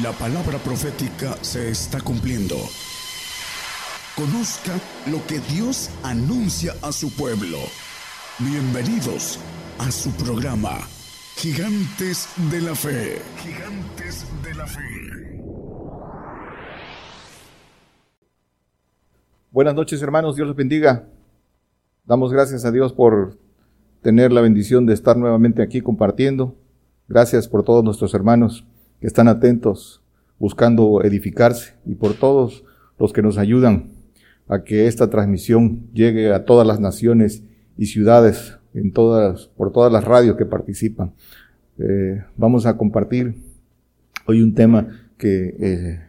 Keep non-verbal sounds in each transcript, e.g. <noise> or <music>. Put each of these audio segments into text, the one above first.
La palabra profética se está cumpliendo. Conozca lo que Dios anuncia a su pueblo. Bienvenidos a su programa, Gigantes de la Fe. Gigantes de la Fe. Buenas noches hermanos, Dios los bendiga. Damos gracias a Dios por tener la bendición de estar nuevamente aquí compartiendo. Gracias por todos nuestros hermanos que están atentos, buscando edificarse y por todos los que nos ayudan a que esta transmisión llegue a todas las naciones y ciudades, en todas, por todas las radios que participan. Eh, vamos a compartir hoy un tema que eh,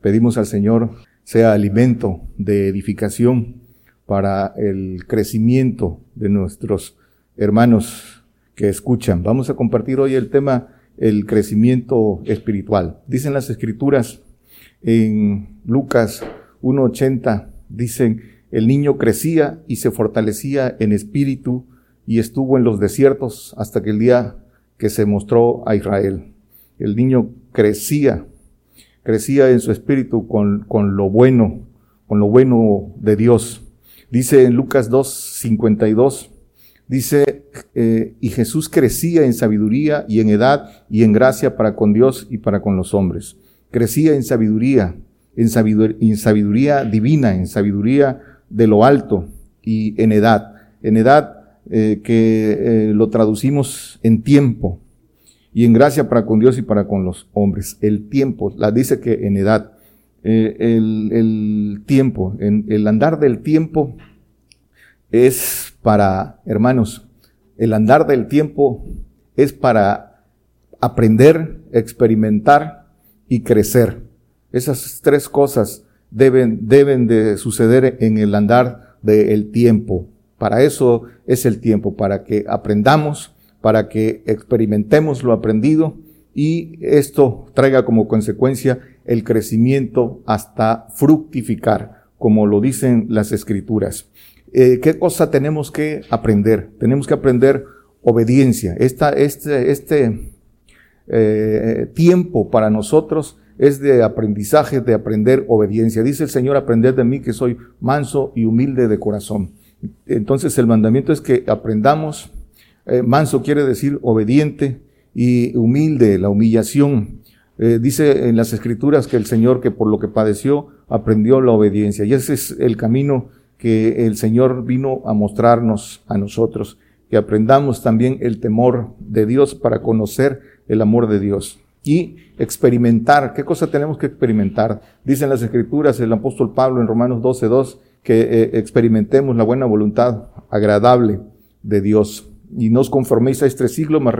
pedimos al Señor sea alimento de edificación para el crecimiento de nuestros hermanos que escuchan. Vamos a compartir hoy el tema el crecimiento espiritual. Dicen las escrituras en Lucas 1.80, dicen, el niño crecía y se fortalecía en espíritu y estuvo en los desiertos hasta que el día que se mostró a Israel. El niño crecía, crecía en su espíritu con, con lo bueno, con lo bueno de Dios. Dice en Lucas 2, 52, dice, eh, y Jesús crecía en sabiduría y en edad y en gracia para con Dios y para con los hombres. Crecía en sabiduría, en sabiduría, divina, en sabiduría de lo alto y en edad. En edad eh, que eh, lo traducimos en tiempo y en gracia para con Dios y para con los hombres. El tiempo, la dice que en edad. Eh, el, tiempo, en, el andar del tiempo es para, hermanos, el andar del tiempo es para aprender, experimentar y crecer. Esas tres cosas deben, deben de suceder en el andar del tiempo. Para eso es el tiempo, para que aprendamos, para que experimentemos lo aprendido y esto traiga como consecuencia el crecimiento hasta fructificar, como lo dicen las escrituras. Eh, ¿Qué cosa tenemos que aprender? Tenemos que aprender obediencia. Esta, este este eh, tiempo para nosotros es de aprendizaje, de aprender obediencia. Dice el Señor, aprender de mí que soy manso y humilde de corazón. Entonces el mandamiento es que aprendamos, eh, manso quiere decir obediente y humilde, la humillación. Dice en las escrituras que el Señor que por lo que padeció aprendió la obediencia y ese es el camino que el Señor vino a mostrarnos a nosotros, que aprendamos también el temor de Dios para conocer el amor de Dios y experimentar. ¿Qué cosa tenemos que experimentar? Dicen las escrituras el apóstol Pablo en Romanos 12.2 que eh, experimentemos la buena voluntad agradable de Dios y no os conforméis a este siglo, más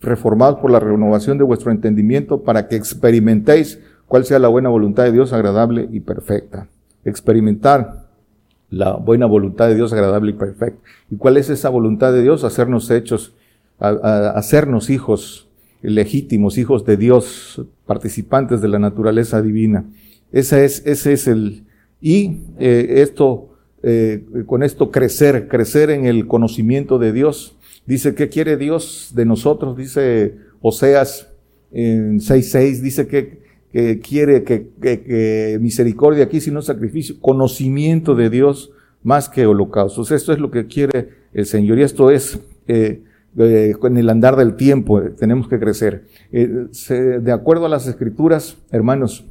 reformados por la renovación de vuestro entendimiento para que experimentéis cuál sea la buena voluntad de Dios agradable y perfecta. Experimentar la buena voluntad de Dios agradable y perfecta. ¿Y cuál es esa voluntad de Dios? Hacernos hechos, hacernos hijos legítimos, hijos de Dios, participantes de la naturaleza divina. Ese es, ese es el, y eh, esto, eh, con esto crecer, crecer en el conocimiento de Dios, Dice, ¿qué quiere Dios de nosotros? Dice Oseas en 6.6, dice que, quiere que, misericordia aquí, sino sacrificio, conocimiento de Dios más que holocaustos. Esto es lo que quiere el Señor y esto es eh, eh, en el andar del tiempo, eh, tenemos que crecer. de acuerdo a las escrituras, hermanos,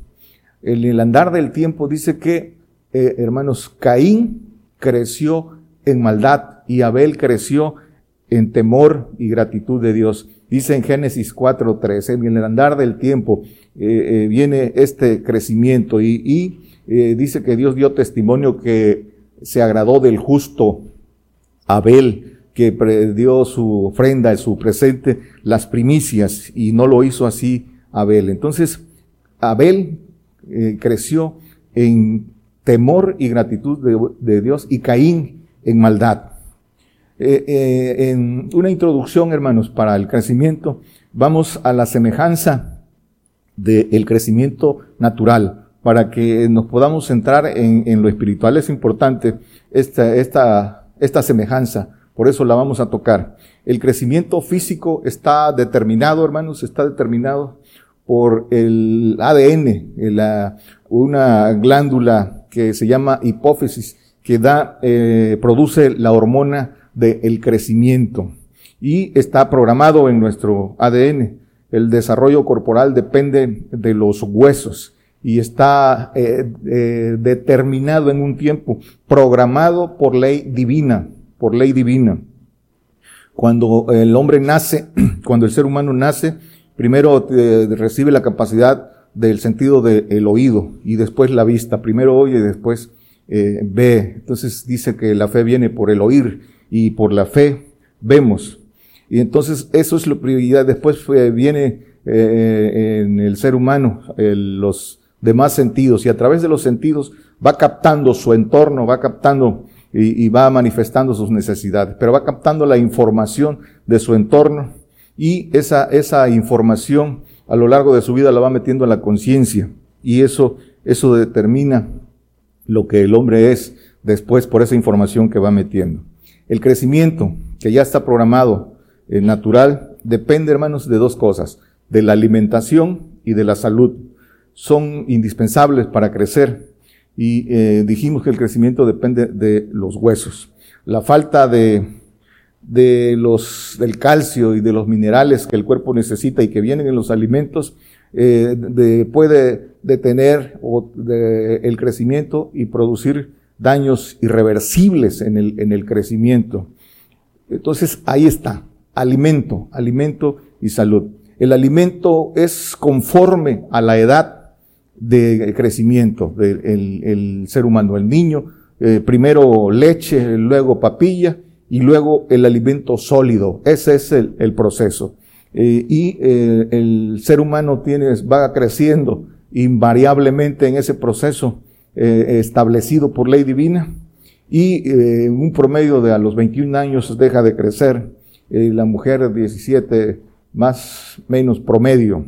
en el andar del tiempo dice que, hermanos, Caín creció en maldad y Abel creció en temor y gratitud de Dios. Dice en Génesis 4.13, en el andar del tiempo eh, eh, viene este crecimiento y, eh, dice que Dios dio testimonio que se agradó del justo Abel, que dio su ofrenda, su presente, las primicias, y no lo hizo así Abel. Entonces, Abel creció en temor y gratitud de Dios y Caín en maldad. Eh, eh, en una introducción, hermanos, para el crecimiento, vamos a la semejanza del crecimiento natural. Para que nos podamos centrar en, lo espiritual es importante esta, esta, esta semejanza. Por eso la vamos a tocar. El crecimiento físico está determinado, hermanos, está determinado por el ADN, una glándula que se llama hipófisis, que da, eh, produce la hormona del crecimiento y está programado en nuestro ADN. El desarrollo corporal depende de los huesos y está eh, eh, determinado en un tiempo, programado por ley divina, por ley divina. Cuando el hombre nace, <clears throat> cuando el ser humano nace, primero eh, recibe la capacidad del sentido del oído y después la vista. Primero oye y después ve. Entonces dice que la fe viene por el oír y por la fe vemos. Y entonces eso es la prioridad. Después viene eh, en el ser humano los demás sentidos y a través de los sentidos va captando su entorno, va captando y, y, va manifestando sus necesidades, pero va captando la información de su entorno y esa, esa información a lo largo de su vida la va metiendo en la conciencia y eso, eso determina lo que el hombre es después por esa información que va metiendo. El crecimiento que ya está programado eh, natural depende, hermanos, de dos cosas, de la alimentación y de la salud. Son indispensables para crecer y eh, dijimos que el crecimiento depende de los huesos. La falta de, los, del calcio y de los minerales que el cuerpo necesita y que vienen en los alimentos eh, de, puede detener el crecimiento y producir daños irreversibles en el, en el crecimiento. Entonces ahí está, alimento, alimento y salud. El alimento es conforme a la edad de crecimiento del el ser humano. El niño, eh, primero leche, luego papilla y luego el alimento sólido. Ese es el, el proceso. Eh, y eh, el ser humano tiene, va creciendo invariablemente en ese proceso establecido por ley divina y en un promedio de a los 21 años deja de crecer. la mujer 17 más menos promedio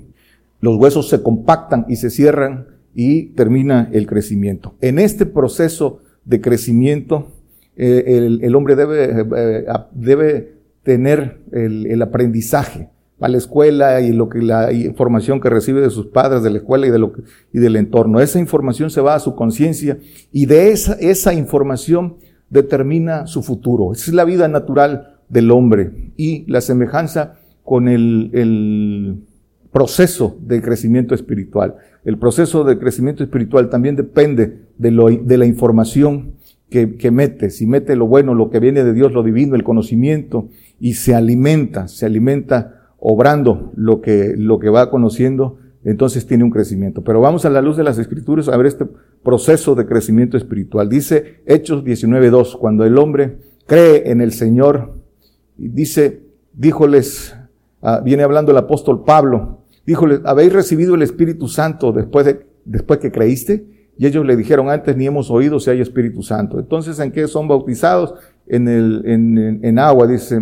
los huesos se compactan y se cierran y termina el crecimiento. En este proceso de crecimiento, eh, el, hombre debe, eh, debe tener el, aprendizaje a la escuela y lo que la información que recibe de sus padres, de la escuela y de lo y del entorno. Esa información se va a su conciencia y de esa, esa información determina su futuro. Esa es la vida natural del hombre y la semejanza con el, el proceso de crecimiento espiritual. El proceso de crecimiento espiritual también depende de, lo, de la información que, que, mete. Si mete lo bueno, lo que viene de Dios, lo divino, el conocimiento, y se alimenta, se alimenta obrando lo que, lo que va conociendo, entonces tiene un crecimiento. Pero vamos a la luz de las escrituras a ver este proceso de crecimiento espiritual. Dice Hechos 19.2, cuando el hombre cree en el Señor, dice, díjoles, ah, viene hablando el apóstol Pablo, Díjole, ¿habéis recibido el Espíritu Santo después, de, después que creíste? Y ellos le dijeron, antes ni hemos oído si hay Espíritu Santo. Entonces, ¿en qué son bautizados? En, el, en, en, agua, dice.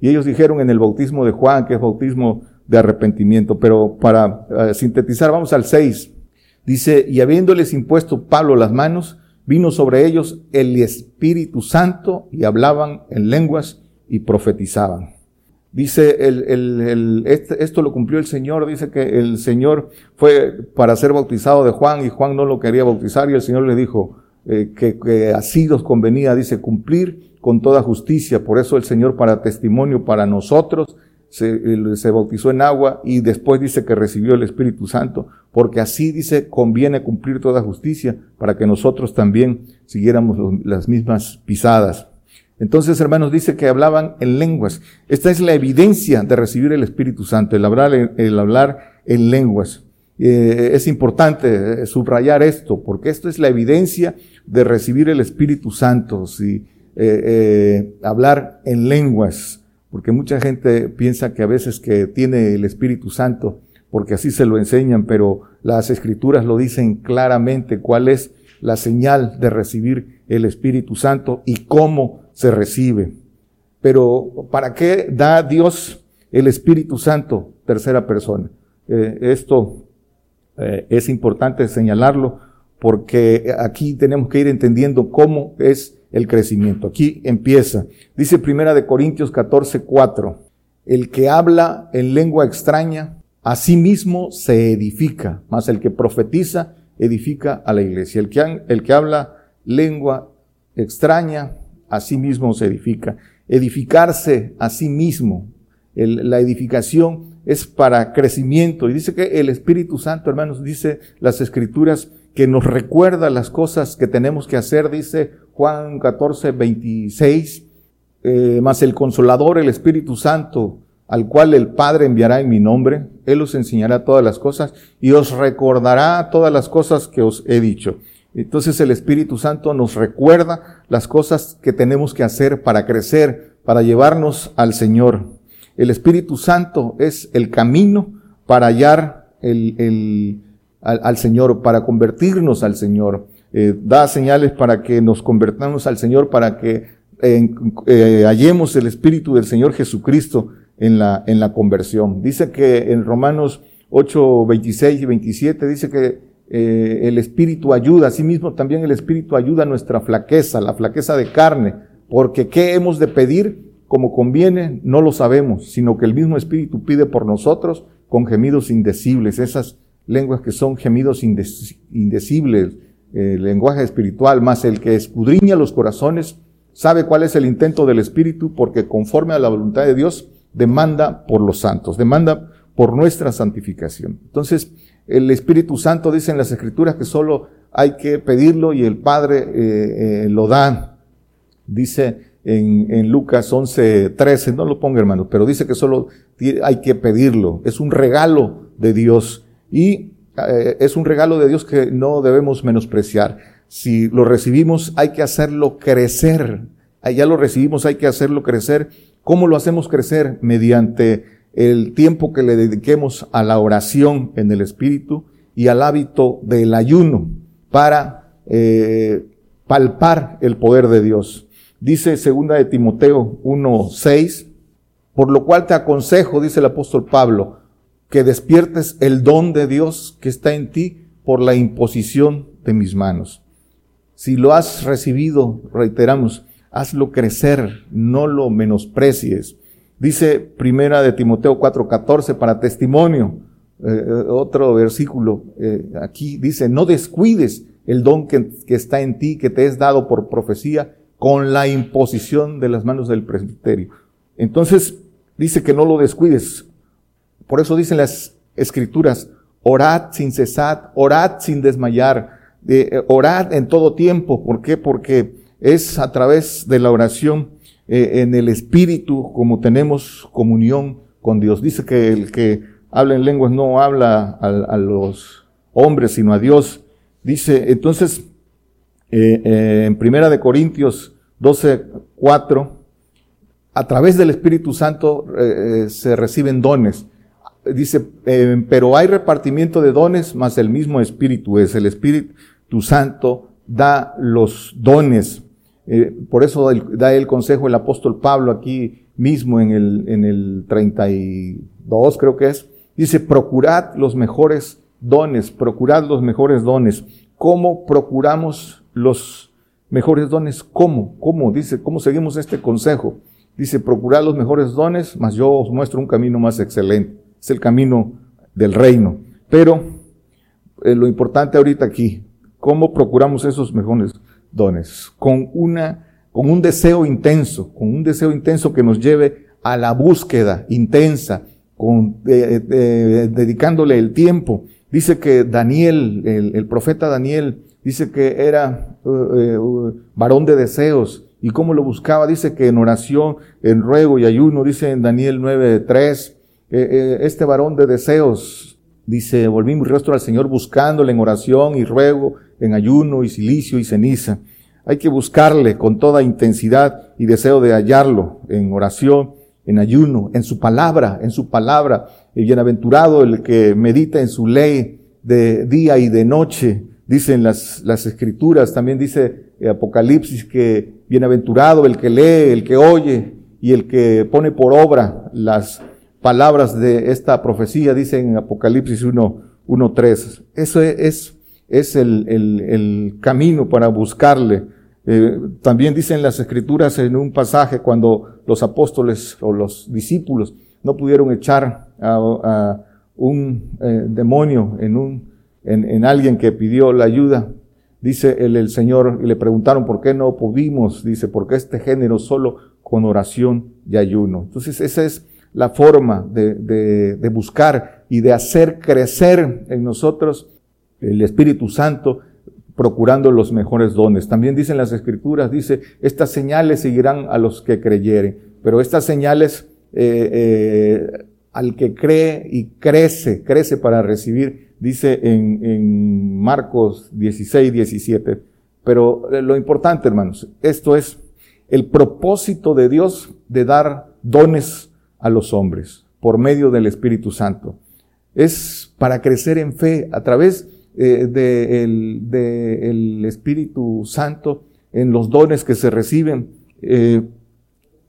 Y ellos dijeron en el bautismo de Juan, que es bautismo de arrepentimiento. Pero para eh, sintetizar, vamos al 6. Dice, y habiéndoles impuesto Pablo las manos, vino sobre ellos el Espíritu Santo y hablaban en lenguas y profetizaban. Dice, este, esto lo cumplió el Señor, dice que el Señor fue para ser bautizado de Juan y Juan no lo quería bautizar y el Señor le dijo eh, que, que así nos convenía, dice, cumplir con toda justicia. Por eso el Señor para testimonio para nosotros se, se, bautizó en agua y después dice que recibió el Espíritu Santo, porque así dice conviene cumplir toda justicia para que nosotros también siguiéramos las mismas pisadas. Entonces, hermanos, dice que hablaban en lenguas. Esta es la evidencia de recibir el Espíritu Santo, el hablar, el hablar en lenguas. Eh, es importante eh, subrayar esto, porque esto es la evidencia de recibir el Espíritu Santo, si, eh, hablar en lenguas, porque mucha gente piensa que a veces que tiene el Espíritu Santo, porque así se lo enseñan, pero las escrituras lo dicen claramente cuál es la señal de recibir el Espíritu Santo y cómo se recibe. Pero ¿para qué da Dios el Espíritu Santo, tercera persona? Eh, esto eh, es importante señalarlo porque aquí tenemos que ir entendiendo cómo es el crecimiento. Aquí empieza. Dice Primera de Corintios 14, 4. El que habla en lengua extraña, a sí mismo se edifica, más el que profetiza edifica a la iglesia. El que, el que habla lengua extraña, a sí mismo se edifica. Edificarse a sí mismo. la edificación es para crecimiento. Y dice que el Espíritu Santo, hermanos, dice las escrituras, que nos recuerda las cosas que tenemos que hacer, dice Juan 14, 26, eh, más el consolador, el Espíritu Santo, al cual el Padre enviará en mi nombre, Él os enseñará todas las cosas y os recordará todas las cosas que os he dicho. Entonces el Espíritu Santo nos recuerda las cosas que tenemos que hacer para crecer, para llevarnos al Señor. El Espíritu Santo es el camino para hallar el, al, Señor, para convertirnos al Señor. Eh, da señales para que nos convertamos al Señor, para que eh, hallemos el Espíritu del Señor Jesucristo en la, en la conversión. Dice que en Romanos 8, 26 y 27 dice que eh, el Espíritu ayuda, asimismo también el Espíritu ayuda a nuestra flaqueza, la flaqueza de carne, porque ¿qué hemos de pedir? Como conviene, no lo sabemos, sino que el mismo Espíritu pide por nosotros con gemidos indecibles, esas lenguas que son gemidos indecibles, el lenguaje espiritual, más el que escudriña los corazones, sabe cuál es el intento del Espíritu, porque conforme a la voluntad de Dios, demanda por los santos, demanda por nuestra santificación. Entonces, el Espíritu Santo dice en las Escrituras que solo hay que pedirlo y el Padre eh, eh, lo da. Dice en, en Lucas 11, 13, no lo ponga hermano, pero dice que solo hay que pedirlo. Es un regalo de Dios y eh, es un regalo de Dios que no debemos menospreciar. Si lo recibimos hay que hacerlo crecer. Ya lo recibimos, hay que hacerlo crecer. ¿Cómo lo hacemos crecer? Mediante el tiempo que le dediquemos a la oración en el Espíritu y al hábito del ayuno para eh, palpar el poder de Dios. Dice segunda de Timoteo 1.6, por lo cual te aconsejo, dice el apóstol Pablo, que despiertes el don de Dios que está en ti por la imposición de mis manos. Si lo has recibido, reiteramos, hazlo crecer, no lo menosprecies. Dice primera de Timoteo 4:14 para testimonio. Eh, eh, otro versículo eh, aquí dice, no descuides el don que, que, está en ti, que te es dado por profecía, con la imposición de las manos del presbiterio. Entonces, dice que no lo descuides. Por eso dicen las escrituras, orad sin cesar, orad sin desmayar, orad en todo tiempo. ¿Por qué? Porque es a través de la oración eh, en el Espíritu como tenemos comunión con Dios. Dice que el que habla en lenguas no habla a, los hombres, sino a Dios. Dice, entonces, eh, eh, en Primera de Corintios 12, 4, a través del Espíritu Santo se reciben dones. Dice, pero hay repartimiento de dones, más el mismo Espíritu es. El Espíritu Santo da los dones eh, por eso da el consejo el apóstol Pablo aquí mismo en el, en el 32, creo que es. Dice, procurad los mejores dones, procurad los mejores dones. ¿Cómo procuramos los mejores dones? ¿Cómo? ¿Cómo? Dice, ¿cómo seguimos este consejo? Dice, procurad los mejores dones, mas yo os muestro un camino más excelente. Es el camino del reino. Pero eh, lo importante ahorita aquí, ¿cómo procuramos esos mejores dones, con una, con un deseo intenso, con un deseo intenso que nos lleve a la búsqueda intensa, con, dedicándole el tiempo. Dice que Daniel, el, profeta Daniel, dice que era varón de deseos. ¿Y cómo lo buscaba? Dice que en oración, en ruego y ayuno, dice en Daniel 9.3, eh, eh, este varón de deseos, dice, volví mi rostro al Señor buscándole en oración y ruego en ayuno y silicio y ceniza. Hay que buscarle con toda intensidad y deseo de hallarlo en oración, en ayuno, en su palabra, en su palabra. Bienaventurado el que medita en su ley de día y de noche. Dicen las, las escrituras, también dice Apocalipsis que bienaventurado el que lee, el que oye y el que pone por obra las palabras de esta profecía, dice en Apocalipsis 1, 1.3. Eso es es el, el, el camino para buscarle. Eh, también dicen las escrituras en un pasaje cuando los apóstoles o los discípulos no pudieron echar a, un eh, demonio en, un, en, alguien que pidió la ayuda. Dice el, el Señor, y le preguntaron por qué no pudimos, dice, porque este género solo con oración y ayuno. Entonces esa es la forma de, de, de buscar y de hacer crecer en nosotros el Espíritu Santo procurando los mejores dones. También dicen las escrituras, dice, estas señales seguirán a los que creyeren, pero estas señales eh, eh, al que cree y crece, crece para recibir, dice en, en Marcos 16, 17. Pero eh, lo importante, hermanos, esto es el propósito de Dios de dar dones a los hombres por medio del Espíritu Santo. Es para crecer en fe a través eh, del de el Espíritu Santo en los dones que se reciben. Eh,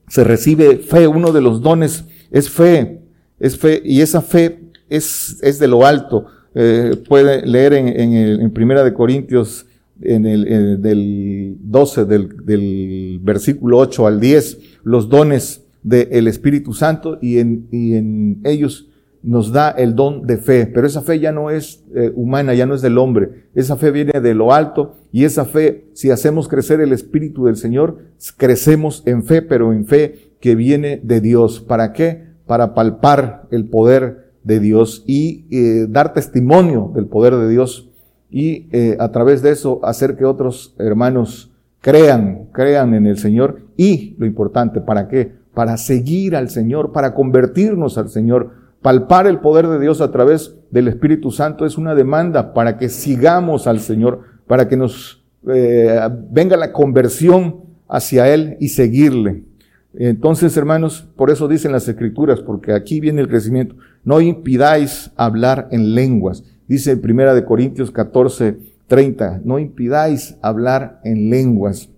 se recibe fe, uno de los dones es fe, es fe, y esa fe es, es de lo alto. Eh, puede leer en, en, el, Primera de Corintios, en el, del 12, del, del, versículo 8 al 10, los dones del Espíritu Santo y en, y en ellos nos da el don de fe, pero esa fe ya no es eh, humana, ya no es del hombre, esa fe viene de lo alto y esa fe, si hacemos crecer el Espíritu del Señor, crecemos en fe, pero en fe que viene de Dios. ¿Para qué? Para palpar el poder de Dios y eh, dar testimonio del poder de Dios y eh, a través de eso hacer que otros hermanos crean, crean en el Señor y lo importante, ¿para qué? Para seguir al Señor, para convertirnos al Señor, Palpar el poder de Dios a través del Espíritu Santo es una demanda para que sigamos al Señor, para que nos eh, venga la conversión hacia Él y seguirle. Entonces, hermanos, por eso dicen las Escrituras, porque aquí viene el crecimiento. No impidáis hablar en lenguas. Dice en Primera de Corintios 14, 30, no impidáis hablar en lenguas,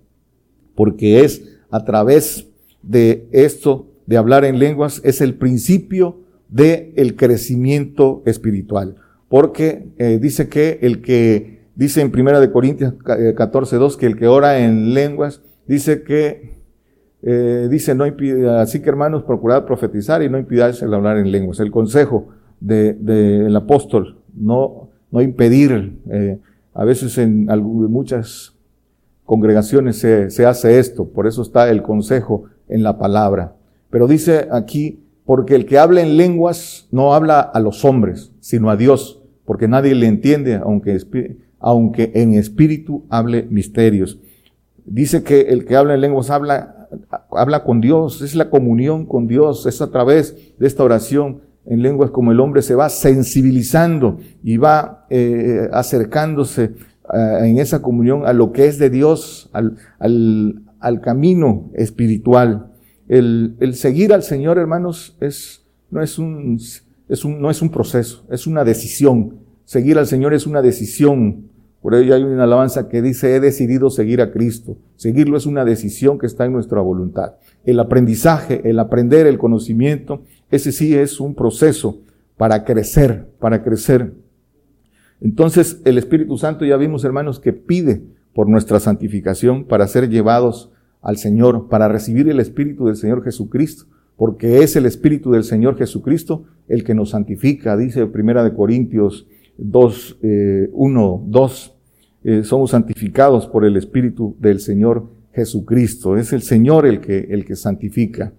porque es a través de esto, de hablar en lenguas, es el principio de el crecimiento espiritual. Porque eh, dice que el que, dice en Primera de Corintios 14, 2, que el que ora en lenguas, dice que, eh, dice, no impida, así que hermanos, procurad profetizar y no impidáis el hablar en lenguas. El consejo del de, apóstol, no, no impedir, eh, a veces en muchas congregaciones se, se hace esto, por eso está el consejo en la palabra. Pero dice aquí, porque el que habla en lenguas no habla a los hombres, sino a Dios, porque nadie le entiende, aunque, aunque en espíritu hable misterios. Dice que el que habla en lenguas habla, habla con Dios, es la comunión con Dios, es a través de esta oración en lenguas como el hombre se va sensibilizando y va eh, acercándose eh, en esa comunión a lo que es de Dios, al, al, al camino espiritual. El, el seguir al Señor, hermanos, es, no, es un, es un, no es un proceso, es una decisión. Seguir al Señor es una decisión. Por ello hay una alabanza que dice, he decidido seguir a Cristo. Seguirlo es una decisión que está en nuestra voluntad. El aprendizaje, el aprender, el conocimiento, ese sí es un proceso para crecer, para crecer. Entonces el Espíritu Santo ya vimos, hermanos, que pide por nuestra santificación para ser llevados al Señor, para recibir el Espíritu del Señor Jesucristo, porque es el Espíritu del Señor Jesucristo el que nos santifica, dice Primera de Corintios 2, 1, 2, somos santificados por el Espíritu del Señor Jesucristo, es el Señor el que, el que santifica.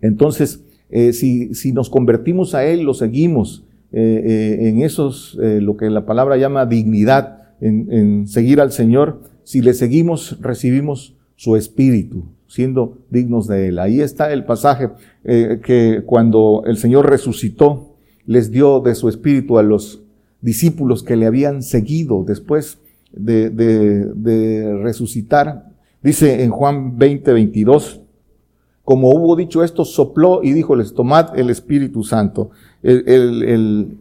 Entonces, eh, si, si, nos convertimos a Él, lo seguimos eh, eh, en esos, lo que la palabra llama dignidad, en, en seguir al Señor, si le seguimos, recibimos su espíritu, siendo dignos de él. Ahí está el pasaje eh, que cuando el Señor resucitó, les dio de su espíritu a los discípulos que le habían seguido después de, de, resucitar. Dice en Juan 20, 22, como hubo dicho esto, sopló y les tomad el Espíritu Santo. El, el, el,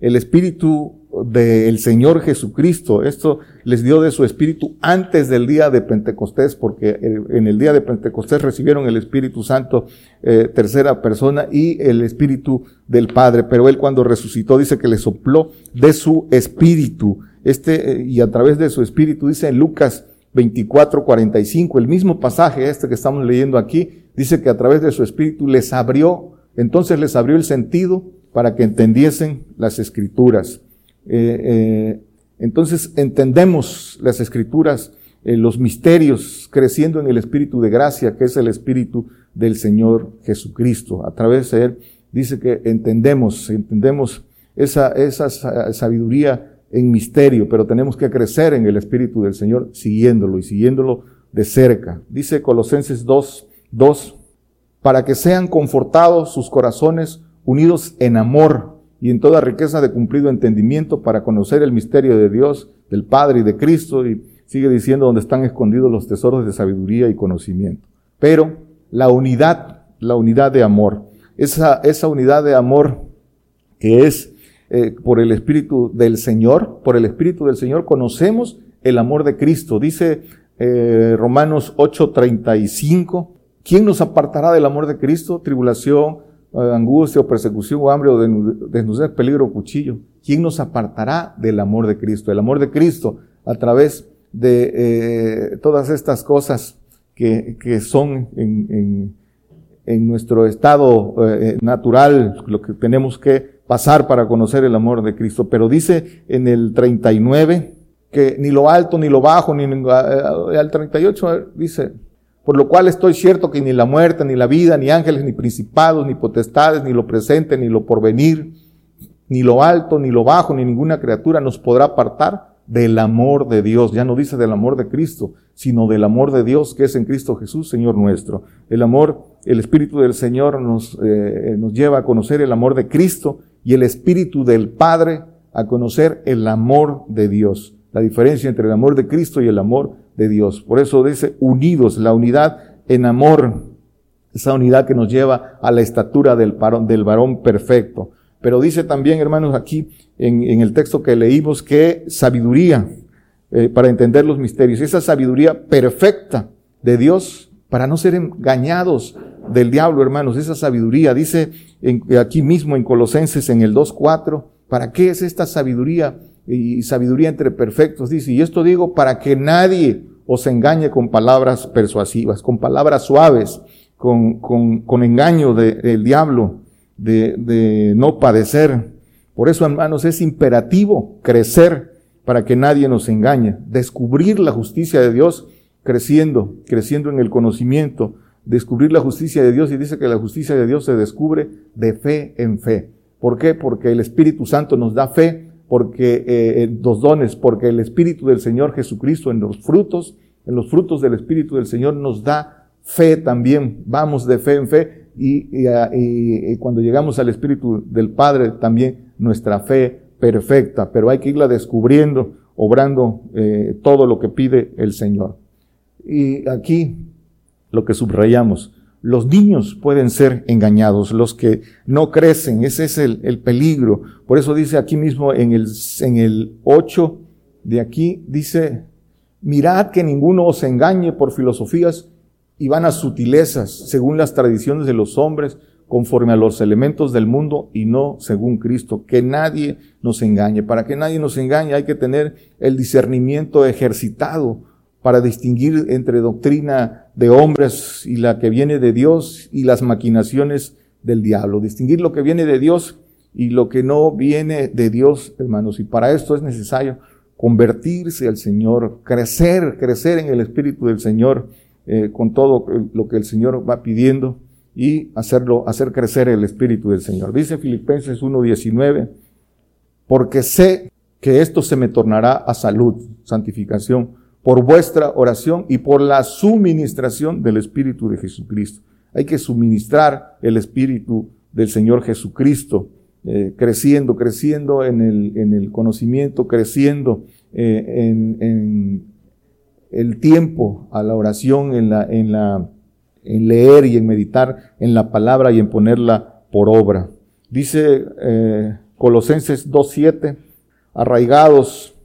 el Espíritu del Señor Jesucristo. Esto les dio de su Espíritu antes del día de Pentecostés, porque en el día de Pentecostés recibieron el Espíritu Santo, eh, tercera persona, y el Espíritu del Padre. Pero Él cuando resucitó dice que le sopló de su Espíritu. Este, eh, y a través de su Espíritu, dice en Lucas 24, 45, el mismo pasaje este que estamos leyendo aquí, dice que a través de su Espíritu les abrió, entonces les abrió el sentido para que entendiesen las escrituras. Eh, eh, entonces entendemos las escrituras, eh, los misterios, creciendo en el espíritu de gracia, que es el espíritu del Señor Jesucristo. A través de él dice que entendemos, entendemos esa, esa sabiduría en misterio, pero tenemos que crecer en el espíritu del Señor siguiéndolo y siguiéndolo de cerca. Dice Colosenses 2, 2, para que sean confortados sus corazones unidos en amor y en toda riqueza de cumplido entendimiento para conocer el misterio de Dios, del Padre y de Cristo, y sigue diciendo donde están escondidos los tesoros de sabiduría y conocimiento. Pero la unidad, la unidad de amor, esa, esa unidad de amor que es eh, por el Espíritu del Señor, por el Espíritu del Señor conocemos el amor de Cristo. Dice eh, Romanos 8:35, ¿quién nos apartará del amor de Cristo? Tribulación, angustia o persecución o hambre o desnudez, peligro cuchillo. ¿Quién nos apartará del amor de Cristo? El amor de Cristo a través de eh, todas estas cosas que, que son en, en, nuestro estado eh, natural, lo que tenemos que pasar para conocer el amor de Cristo. Pero dice en el 39 que ni lo alto ni lo bajo, ni eh, al 38 dice, por lo cual estoy cierto que ni la muerte, ni la vida, ni ángeles, ni principados, ni potestades, ni lo presente, ni lo porvenir, ni lo alto, ni lo bajo, ni ninguna criatura nos podrá apartar del amor de Dios. Ya no dice del amor de Cristo, sino del amor de Dios que es en Cristo Jesús, Señor nuestro. El amor, el Espíritu del Señor nos, eh, nos lleva a conocer el amor de Cristo y el Espíritu del Padre a conocer el amor de Dios. La diferencia entre el amor de Cristo y el amor de Dios. Por eso dice unidos, la unidad en amor, esa unidad que nos lleva a la estatura del varón, del varón perfecto. Pero dice también, hermanos, aquí en, el texto que leímos, que sabiduría eh, para entender los misterios, esa sabiduría perfecta de Dios para no ser engañados del diablo, hermanos, esa sabiduría, dice aquí mismo en Colosenses en el 2.4, ¿para qué es esta sabiduría? Y sabiduría entre perfectos, dice, y esto digo para que nadie os engañe con palabras persuasivas, con palabras suaves, con, con, con engaño del diablo, de, de no padecer. Por eso, hermanos, es imperativo crecer para que nadie nos engañe, descubrir la justicia de Dios creciendo, creciendo en el conocimiento, descubrir la justicia de Dios y dice que la justicia de Dios se descubre de fe en fe. ¿Por qué? Porque el Espíritu Santo nos da fe porque eh, los dones, porque el Espíritu del Señor Jesucristo en los frutos, en los frutos del Espíritu del Señor nos da fe también, vamos de fe en fe y, y, cuando llegamos al Espíritu del Padre también nuestra fe perfecta, pero hay que irla descubriendo, obrando eh, todo lo que pide el Señor. Y aquí lo que subrayamos, los niños pueden ser engañados, los que no crecen, ese es el, peligro. Por eso dice aquí mismo en el, en el 8 de aquí, dice, mirad que ninguno os engañe por filosofías y vanas sutilezas, según las tradiciones de los hombres, conforme a los elementos del mundo y no según Cristo. Que nadie nos engañe. Para que nadie nos engañe hay que tener el discernimiento ejercitado para distinguir entre doctrina de hombres y la que viene de Dios y las maquinaciones del diablo. Distinguir lo que viene de Dios y lo que no viene de Dios, hermanos. Y para esto es necesario convertirse al Señor, crecer, crecer en el Espíritu del Señor, eh, con todo lo que el Señor va pidiendo y hacerlo, hacer crecer el Espíritu del Señor. Dice Filipenses 1.19, porque sé que esto se me tornará a salud, santificación, por vuestra oración y por la suministración del Espíritu de Jesucristo. Hay que suministrar el Espíritu del Señor Jesucristo, eh, creciendo, creciendo en el, en el conocimiento, creciendo eh, en, el tiempo a la oración, en, la, en, la, en leer y en meditar en la palabra y en ponerla por obra. Dice eh, Colosenses 2.7, arraigados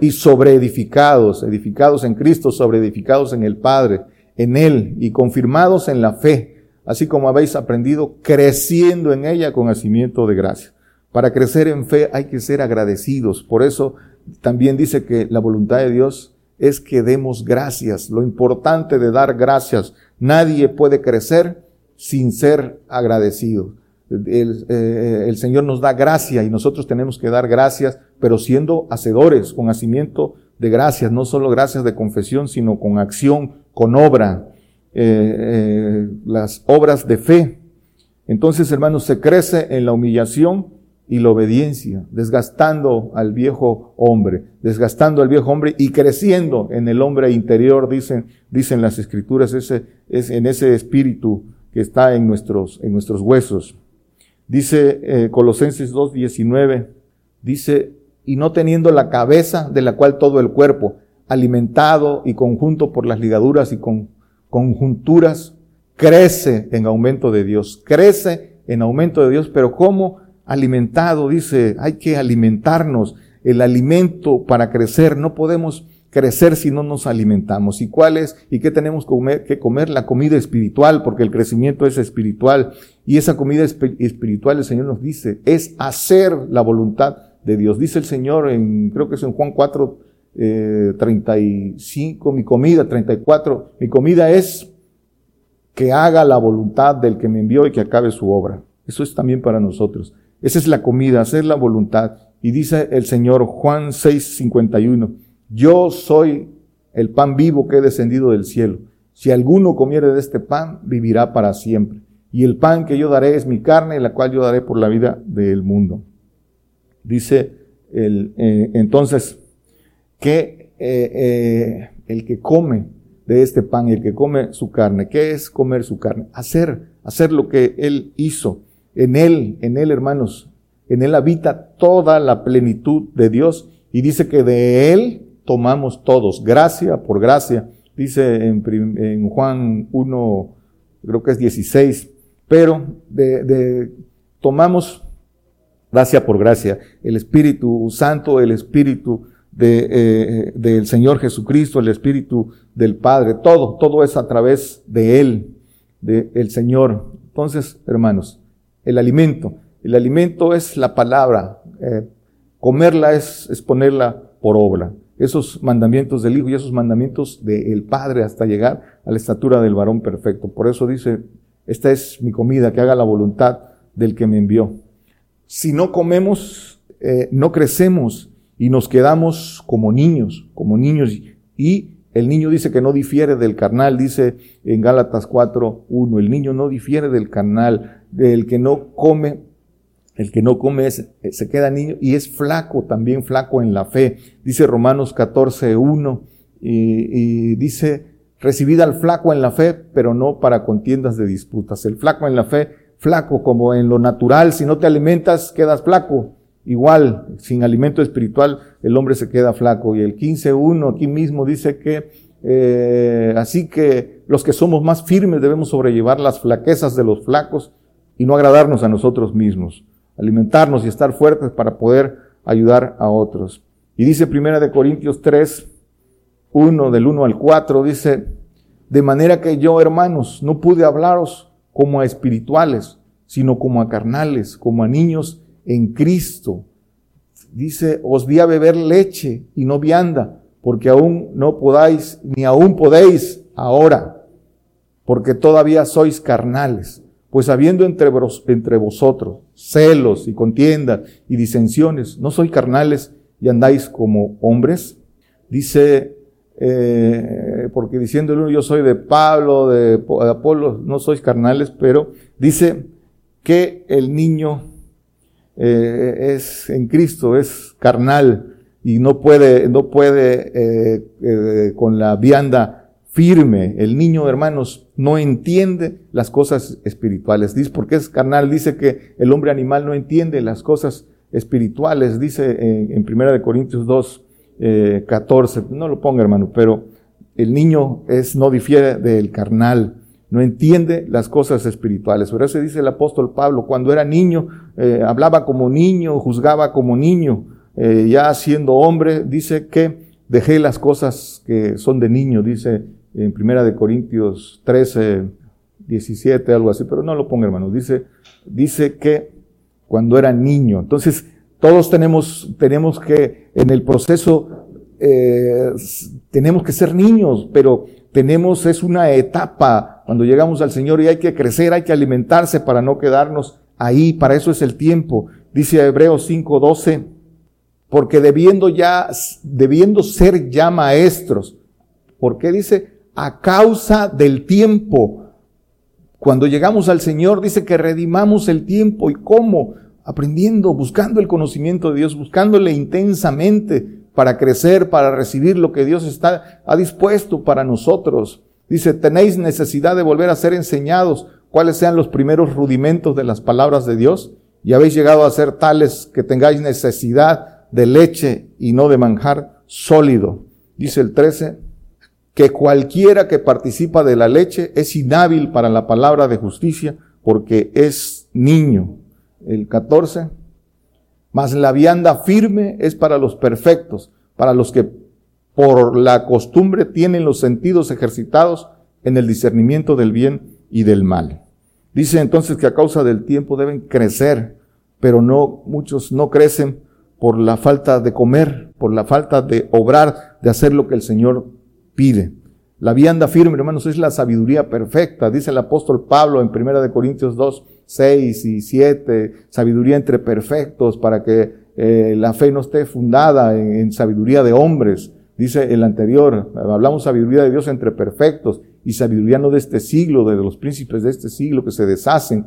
y sobreedificados, edificados en Cristo, sobreedificados en el Padre, en Él y confirmados en la fe, así como habéis aprendido, creciendo en ella con hacimiento de gracia. Para crecer en fe hay que ser agradecidos. Por eso también dice que la voluntad de Dios es que demos gracias. Lo importante de dar gracias. Nadie puede crecer sin ser agradecido. El, eh, el, Señor nos da gracia y nosotros tenemos que dar gracias, pero siendo hacedores, con hacimiento de gracias, no solo gracias de confesión, sino con acción, con obra, eh, eh, las obras de fe. Entonces, hermanos, se crece en la humillación y la obediencia, desgastando al viejo hombre, desgastando al viejo hombre y creciendo en el hombre interior, dicen, dicen las escrituras, ese, es en ese espíritu que está en nuestros, en nuestros huesos. Dice eh, Colosenses 2.19, dice, y no teniendo la cabeza de la cual todo el cuerpo, alimentado y conjunto por las ligaduras y con conjunturas, crece en aumento de Dios, crece en aumento de Dios, pero ¿cómo? Alimentado, dice, hay que alimentarnos, el alimento para crecer, no podemos crecer si no nos alimentamos. ¿Y cuál es? ¿Y qué tenemos que comer? La comida espiritual, porque el crecimiento es espiritual. Y esa comida espiritual, el Señor nos dice, es hacer la voluntad de Dios. Dice el Señor en, creo que es en Juan 4, eh, 35, mi comida, 34, mi comida es que haga la voluntad del que me envió y que acabe su obra. Eso es también para nosotros. Esa es la comida, hacer la voluntad. Y dice el Señor Juan 6, 51, yo soy el pan vivo que he descendido del cielo. Si alguno comiere de este pan, vivirá para siempre. Y el pan que yo daré es mi carne, la cual yo daré por la vida del mundo. Dice el, eh, entonces que eh, eh, el que come de este pan, el que come su carne, ¿qué es comer su carne? Hacer, hacer lo que él hizo. En él, en él, hermanos, en él habita toda la plenitud de Dios y dice que de él tomamos todos, gracia por gracia. Dice en, Juan 1, creo que es 16, pero de, de, tomamos gracia por gracia. El Espíritu Santo, el Espíritu eh, del Señor Jesucristo, el Espíritu del Padre, todo, todo es a través de Él, del Señor. Entonces, hermanos, el alimento, el alimento es la palabra, eh, comerla es, es ponerla por obra esos mandamientos del Hijo y esos mandamientos del Padre hasta llegar a la estatura del varón perfecto. Por eso dice, esta es mi comida, que haga la voluntad del que me envió. Si no comemos, eh, no crecemos y nos quedamos como niños, como niños. Y el niño dice que no difiere del carnal, dice en Gálatas 4.1, el niño no difiere del carnal, del que no come el que no come eh, se queda niño y es flaco, también flaco en la fe. Dice Romanos 14, 1 y, y dice, recibid al flaco en la fe, pero no para contiendas de disputas. El flaco en la fe, flaco como en lo natural, si no te alimentas, quedas flaco. Igual, sin alimento espiritual, el hombre se queda flaco. Y el 15.1 aquí mismo dice que, eh, así que los que somos más firmes debemos sobrellevar las flaquezas de los flacos y no agradarnos a nosotros mismos alimentarnos y estar fuertes para poder ayudar a otros. Y dice Primera de Corintios 3, 1 del 1 al 4, dice, de manera que yo, hermanos, no pude hablaros como a espirituales, sino como a carnales, como a niños en Cristo. Dice, os di a beber leche y no vianda, porque aún no podáis, ni aún podéis ahora, porque todavía sois carnales. Pues habiendo entre, entre vosotros celos y contiendas y disensiones, ¿no sois carnales y andáis como hombres? Dice, eh, porque diciendo uno, yo soy de Pablo, de, Apolo, no sois carnales, pero dice que el niño eh, es en Cristo, es carnal y no puede, no puede eh, con la vianda firme. El niño, hermanos, no entiende las cosas espirituales. Dice, porque es carnal, dice que el hombre animal no entiende las cosas espirituales. Dice en, Primera de Corintios 2, 14, eh, no lo ponga hermano, pero el niño es, no difiere del carnal, no entiende las cosas espirituales. Por eso dice el apóstol Pablo, cuando era niño, eh, hablaba como niño, juzgaba como niño, eh, ya siendo hombre, dice que dejé las cosas que son de niño, dice en Primera de Corintios 13, 17, algo así, pero no lo ponga hermano. Dice, dice que cuando era niño. Entonces, todos tenemos, tenemos que, en el proceso, eh, tenemos que ser niños, pero tenemos, es una etapa cuando llegamos al Señor y hay que crecer, hay que alimentarse para no quedarnos ahí, para eso es el tiempo. Dice Hebreos 5:12, porque debiendo ya, debiendo ser ya maestros, ¿por qué dice? A causa del tiempo. Cuando llegamos al Señor dice que redimamos el tiempo. ¿Y cómo? Aprendiendo, buscando el conocimiento de Dios, buscándole intensamente para crecer, para recibir lo que Dios está, ha dispuesto para nosotros. Dice, tenéis necesidad de volver a ser enseñados cuáles sean los primeros rudimentos de las palabras de Dios y habéis llegado a ser tales que tengáis necesidad de leche y no de manjar sólido. Dice el 13, que cualquiera que participa de la leche es inhábil para la palabra de justicia porque es niño. El 14, mas la vianda firme es para los perfectos, para los que por la costumbre tienen los sentidos ejercitados en el discernimiento del bien y del mal. Dice entonces que a causa del tiempo deben crecer, pero no, muchos no crecen por la falta de comer, por la falta de obrar, de hacer lo que el Señor pide. La vianda firme, hermanos, es la sabiduría perfecta, dice el apóstol Pablo en 1 Corintios 2, 6 y 7, sabiduría entre perfectos para que eh, la fe no esté fundada en, sabiduría de hombres. Dice el anterior, hablamos sabiduría de Dios entre perfectos y sabiduría no de este siglo, de los príncipes de este siglo que se deshacen.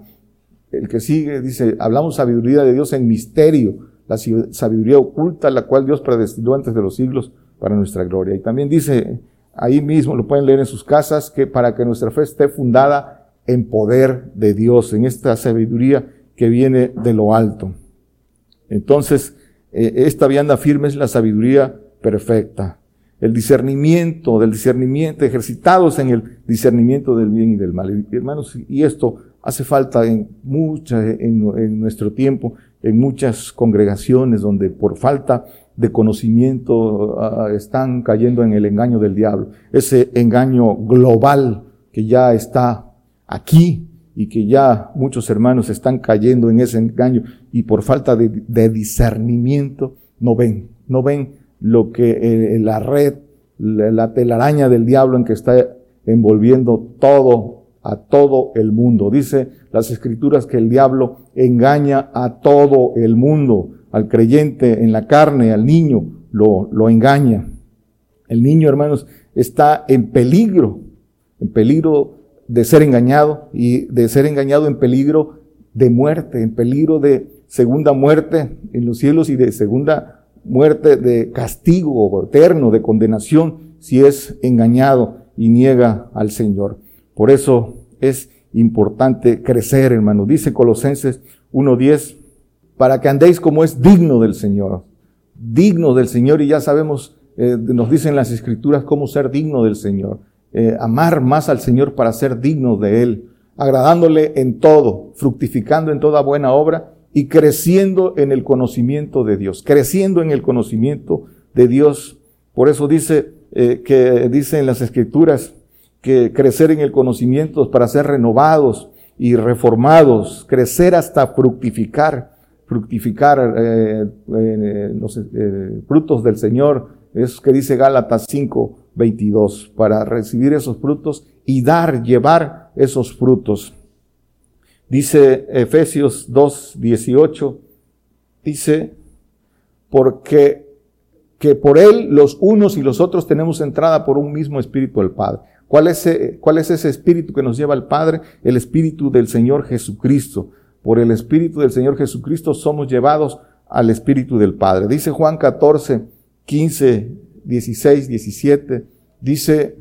El que sigue dice, hablamos sabiduría de Dios en misterio, la sabiduría oculta, la cual Dios predestinó antes de los siglos para nuestra gloria. Y también dice, ahí mismo lo pueden leer en sus casas, que para que nuestra fe esté fundada en poder de Dios, en esta sabiduría que viene de lo alto. Entonces, eh, esta vianda firme es la sabiduría perfecta. El discernimiento, del discernimiento, ejercitados en el discernimiento del bien y del mal. Hermanos, y esto hace falta en mucha, en, nuestro tiempo, en muchas congregaciones donde por falta de conocimiento ah, están cayendo en el engaño del diablo. Ese engaño global que ya está aquí y que ya muchos hermanos están cayendo en ese engaño y por falta de, discernimiento no ven, no ven lo que eh, la red, la, telaraña del diablo en que está envolviendo todo, a todo el mundo. Dice las escrituras que el diablo engaña a todo el mundo, al creyente en la carne, al niño, lo, lo engaña. El niño, hermanos, está en peligro, en peligro de ser engañado y de ser engañado en peligro de muerte, en peligro de segunda muerte en los cielos y de segunda muerte de castigo eterno, de condenación, si es engañado y niega al Señor. Por eso es importante crecer, hermano. Dice Colosenses 1.10, para que andéis como es digno del Señor. Digno del Señor y ya sabemos, eh, nos dicen las escrituras cómo ser digno del Señor. Eh, amar más al Señor para ser dignos de Él, agradándole en todo, fructificando en toda buena obra y creciendo en el conocimiento de Dios, creciendo en el conocimiento de Dios. Por eso dice eh, que dice en las Escrituras que crecer en el conocimiento para ser renovados y reformados, crecer hasta fructificar, fructificar eh, los frutos del Señor, es que dice Gálatas 5, 22, para recibir esos frutos y dar, llevar esos frutos. Dice Efesios 2, 18, dice, porque que por él los unos y los otros tenemos entrada por un mismo espíritu al Padre. ¿Cuál es, ¿Cuál es ese espíritu que nos lleva al Padre? El espíritu del Señor Jesucristo. Por el espíritu del Señor Jesucristo somos llevados al espíritu del Padre. Dice Juan 14, 15 16, 17, dice,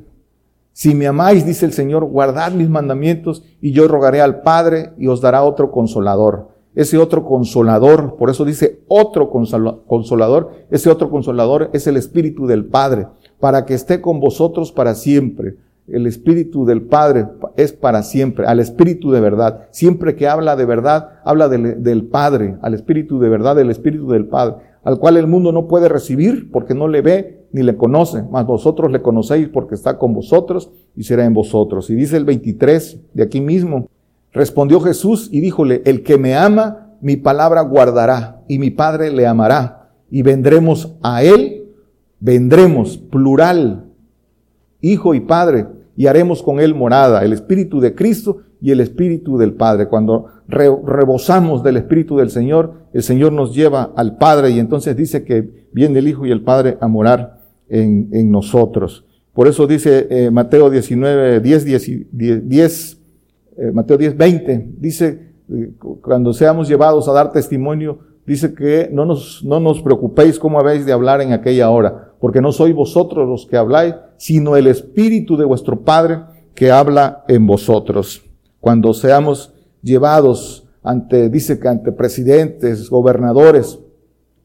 si me amáis, dice el Señor, guardad mis mandamientos y yo rogaré al Padre y os dará otro consolador. Ese otro consolador, por eso dice otro consolador, ese otro consolador es el Espíritu del Padre, para que esté con vosotros para siempre. El Espíritu del Padre es para siempre, al Espíritu de verdad. Siempre que habla de verdad, habla del, del Padre, al Espíritu de verdad, el Espíritu del Padre, al cual el mundo no puede recibir porque no le ve ni le conoce, mas vosotros le conocéis porque está con vosotros y será en vosotros. Y dice el 23 de aquí mismo, respondió Jesús y díjole, el que me ama, mi palabra guardará y mi Padre le amará y vendremos a él, vendremos, plural, hijo y padre, y haremos con él morada, el Espíritu de Cristo y el Espíritu del Padre. Cuando rebosamos del Espíritu del Señor, el Señor nos lleva al Padre y entonces dice que viene el Hijo y el Padre a morar en, en nosotros. Por eso dice eh, Mateo 19, 10, 10, 10 Mateo 10, 20, dice, eh, cuando seamos llevados a dar testimonio, dice que no nos, no nos preocupéis cómo habéis de hablar en aquella hora, porque no sois vosotros los que habláis, sino el Espíritu de vuestro Padre que habla en vosotros. Cuando seamos llevados ante, dice que ante presidentes, gobernadores,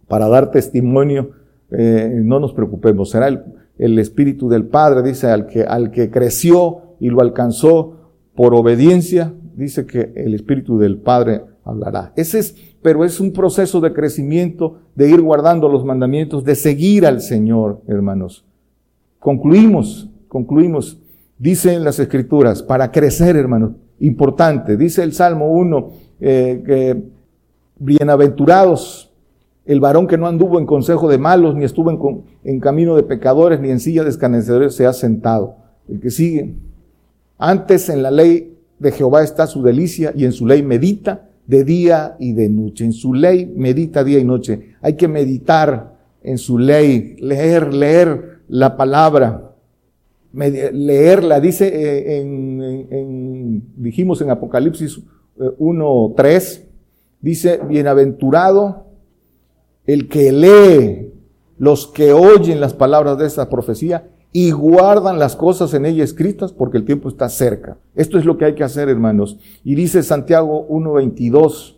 para dar testimonio, eh, no nos preocupemos, será el, el, Espíritu del Padre, dice, al que, al que creció y lo alcanzó por obediencia, dice que el Espíritu del Padre hablará. Ese es, pero es un proceso de crecimiento, de ir guardando los mandamientos, de seguir al Señor, hermanos. Concluimos, concluimos. Dice en las Escrituras, para crecer, hermanos, importante. Dice el Salmo 1, eh, que bienaventurados el varón que no anduvo en consejo de malos, ni estuvo en, en camino de pecadores, ni en silla de escarnecedores se ha sentado. El que sigue. Antes en la ley de Jehová está su delicia y en su ley medita de día y de noche. En su ley medita día y noche. Hay que meditar en su ley, leer, leer la palabra, leerla. Dice eh, en, dijimos en Apocalipsis 1.3, eh, dice, bienaventurado el que lee, los que oyen las palabras de esta profecía y guardan las cosas en ella escritas porque el tiempo está cerca. Esto es lo que hay que hacer, hermanos. Y dice Santiago 1.22,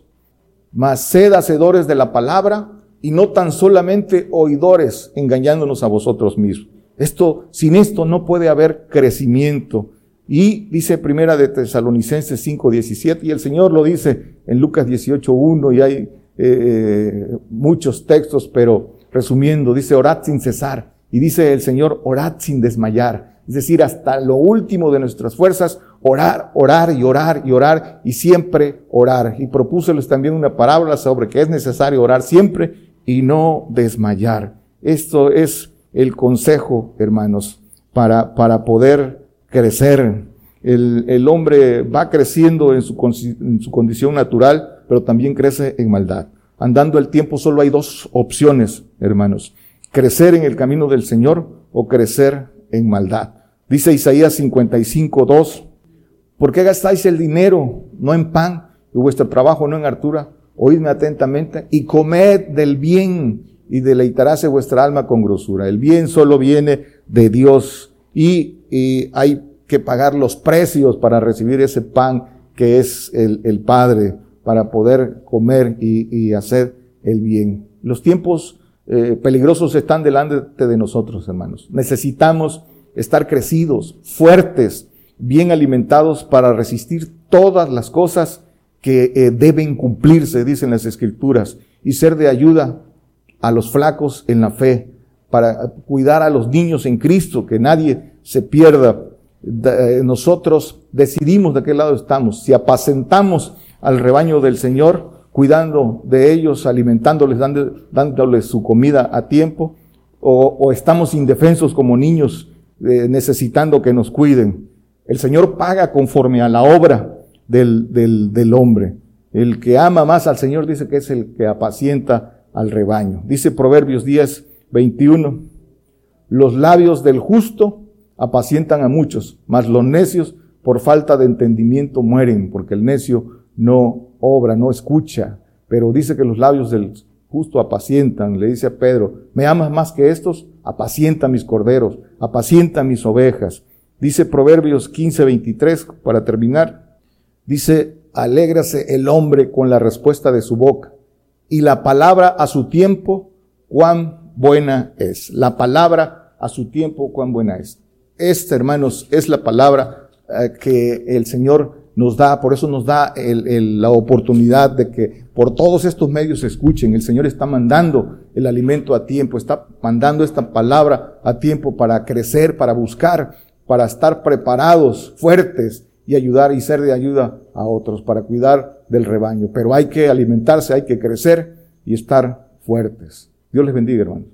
mas sed hacedores de la palabra y no tan solamente oidores, engañándonos a vosotros mismos. Esto, sin esto no puede haber crecimiento. Y dice primera de Tesalonicenses 5.17, y el Señor lo dice en Lucas 18.1, y hay eh, eh, muchos textos, pero resumiendo, dice, orad sin cesar y dice el Señor, orad sin desmayar. Es decir, hasta lo último de nuestras fuerzas, orar, orar y orar y orar y siempre orar. Y propúseles también una parábola sobre que es necesario orar siempre y no desmayar. Esto es el consejo, hermanos, para, para poder crecer. El, el hombre va creciendo en su, en su condición natural, pero también crece en maldad. Andando el tiempo solo hay dos opciones, hermanos crecer en el camino del Señor o crecer en maldad. Dice Isaías 55, 2, ¿por qué gastáis el dinero no en pan y vuestro trabajo no en hartura? Oídme atentamente y comed del bien y deleitarás vuestra alma con grosura. El bien solo viene de Dios y, hay que pagar los precios para recibir ese pan que es el Padre, para poder comer y, hacer el bien. Los tiempos eh, peligrosos están delante de nosotros, hermanos. Necesitamos estar crecidos, fuertes, bien alimentados para resistir todas las cosas que eh, deben cumplirse, dicen las escrituras, y ser de ayuda a los flacos en la fe, para cuidar a los niños en Cristo, que nadie se pierda. Eh, nosotros decidimos de qué lado estamos. Si apacentamos al rebaño del Señor, cuidando de ellos, alimentándoles, dándoles su comida a tiempo, o, estamos indefensos como niños eh, necesitando que nos cuiden. El Señor paga conforme a la obra del, del, del hombre. El que ama más al Señor dice que es el que apacienta al rebaño. Dice Proverbios 10, 21, los labios del justo apacientan a muchos, mas los necios por falta de entendimiento mueren, porque el necio no obra, no escucha, pero dice que los labios del justo apacientan, le dice a Pedro, ¿me amas más que estos? Apacienta mis corderos, apacienta mis ovejas. Dice Proverbios 15, 23, para terminar, dice, alégrase el hombre con la respuesta de su boca, y la palabra a su tiempo, cuán buena es. La palabra a su tiempo, cuán buena es. Esta, hermanos, es la palabra eh, que el Señor nos da, por eso nos da la oportunidad de que por todos estos medios se escuchen. El Señor está mandando el alimento a tiempo, está mandando esta palabra a tiempo para crecer, para buscar, para estar preparados, fuertes y ayudar y ser de ayuda a otros, para cuidar del rebaño. Pero hay que alimentarse, hay que crecer y estar fuertes. Dios les bendiga, hermanos.